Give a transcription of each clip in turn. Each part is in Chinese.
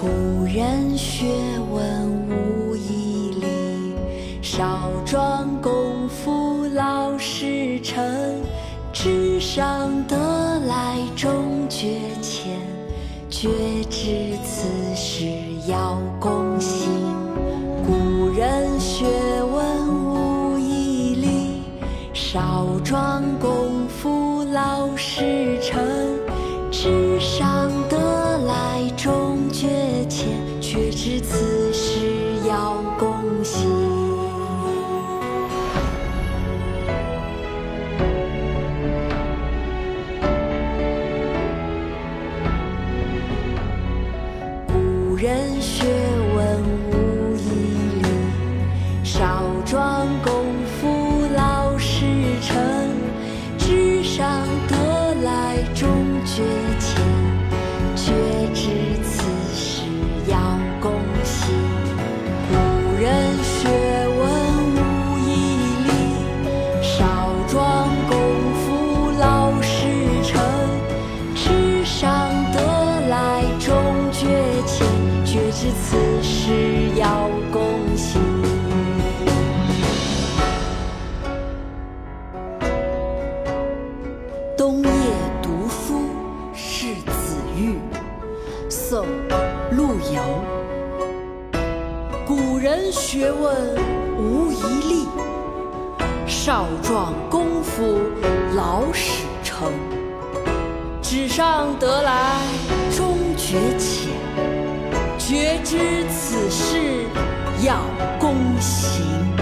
古人学问无遗力，少壮功夫老实诚。纸上得来终觉浅，绝知此事要躬行。古人学问无遗力，少壮功夫老实诚。纸上得来，知此事要躬行。古人学问无遗力，少壮功夫老实诚。纸上得来终觉冬夜读书是子玉，宋·陆游。古人学问无遗力，少壮功夫老始成。纸上得来终觉浅，绝知此事要躬行。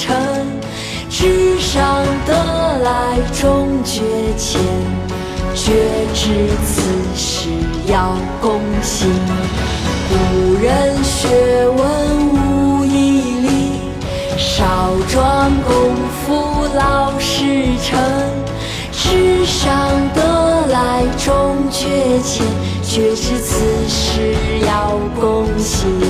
实诚。纸上得来终觉浅，绝知此事要躬行。古人学问无遗力，少壮功夫老实诚。纸上得来终觉浅，绝知此事要躬行。